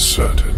is certain.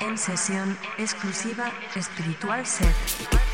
En sesión exclusiva Espiritual Set.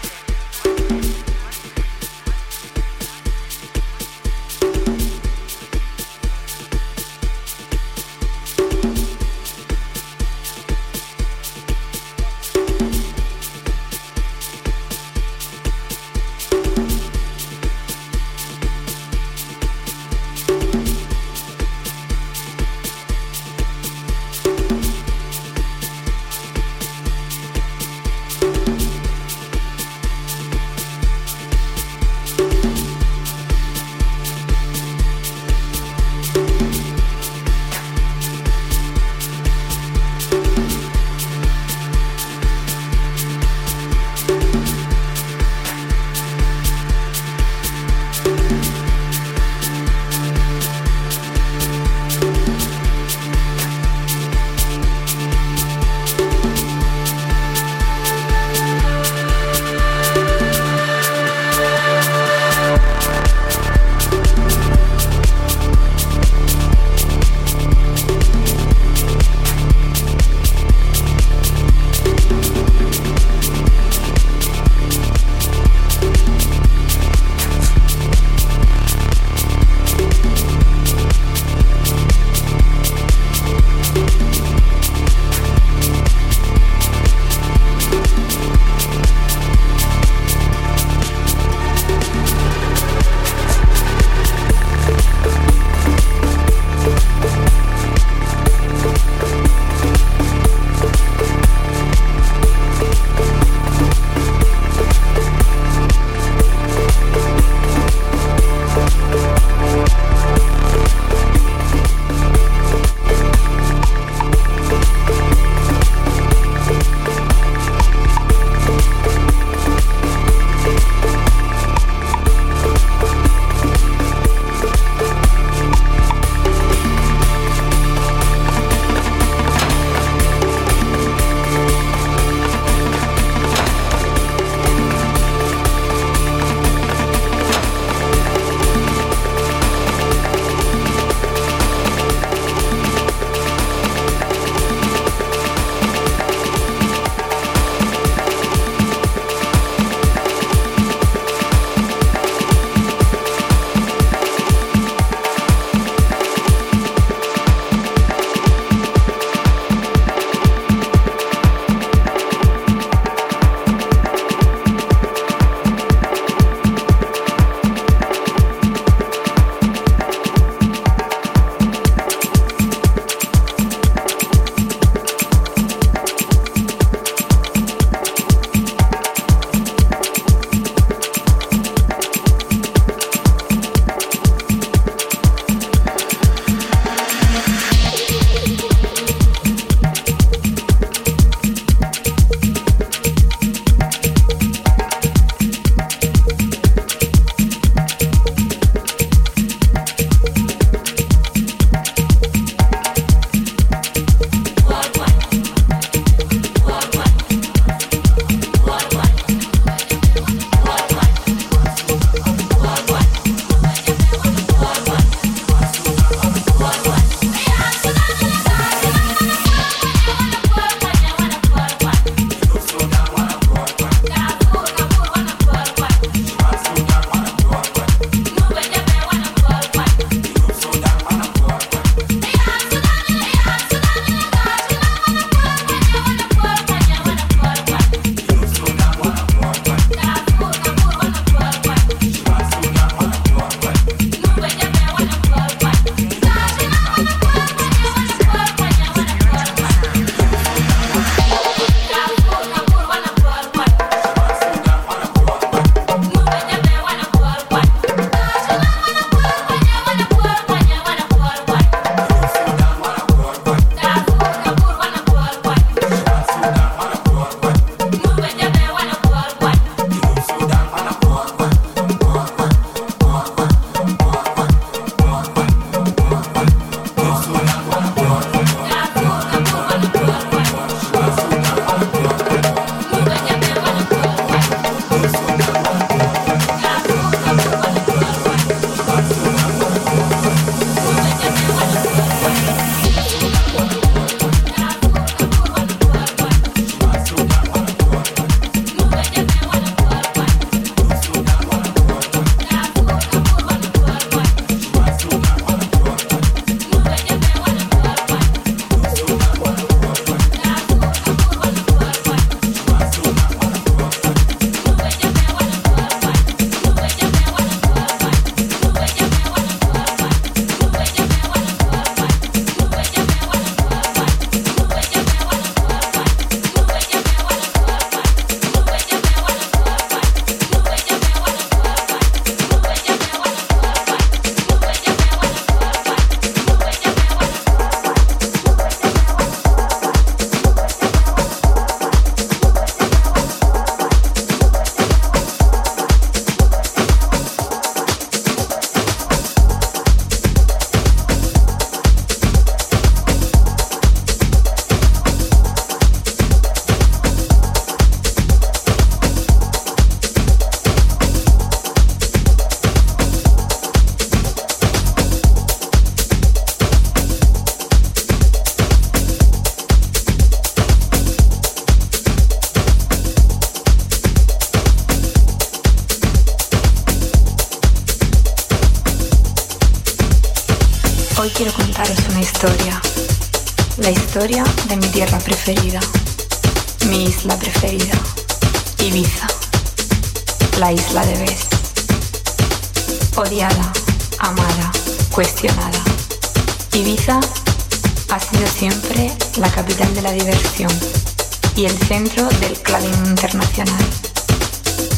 Centro del clubbing internacional.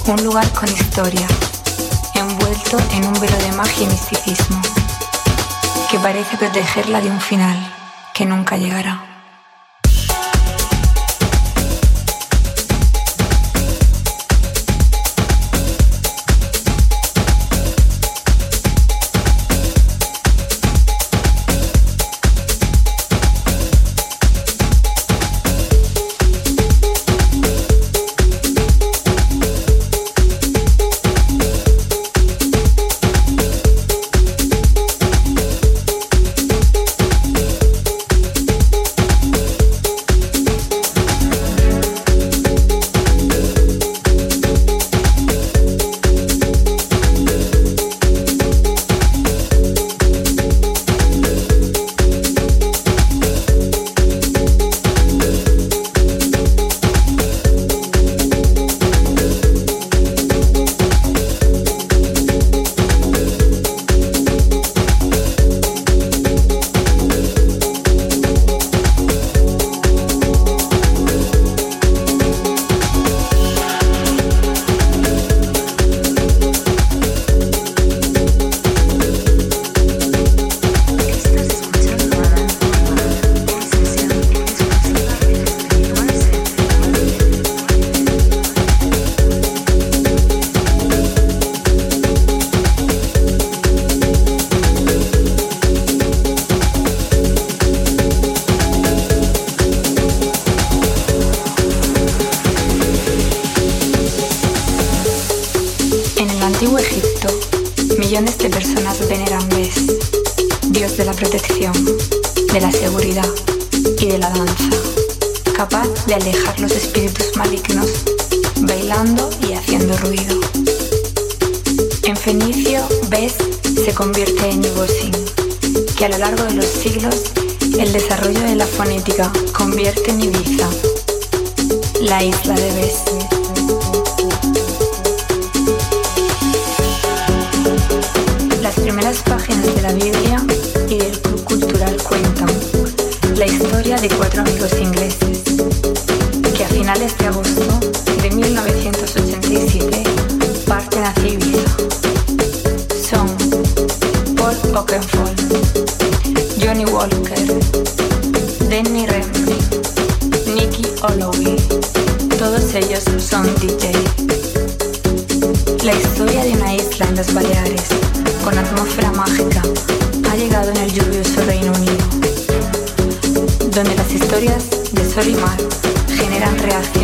Un lugar con historia, envuelto en un velo de magia y misticismo que parece protegerla de un final que nunca llegará. a lo largo de los siglos el desarrollo de la fonética convierte en Ibiza la isla de Bessie. Las primeras páginas de la Biblia y del Club Cultural cuentan la historia de cuatro amigos ingleses que a finales de agosto de 1987 parten hacia Ibiza. Son Paul Oakenfold, Walker, Denny Renfrey, Nicky Holloway, todos ellos son DJ. La historia de una isla en las Baleares, con atmósfera mágica, ha llegado en el lluvioso Reino Unido, donde las historias de sol y mar generan reacciones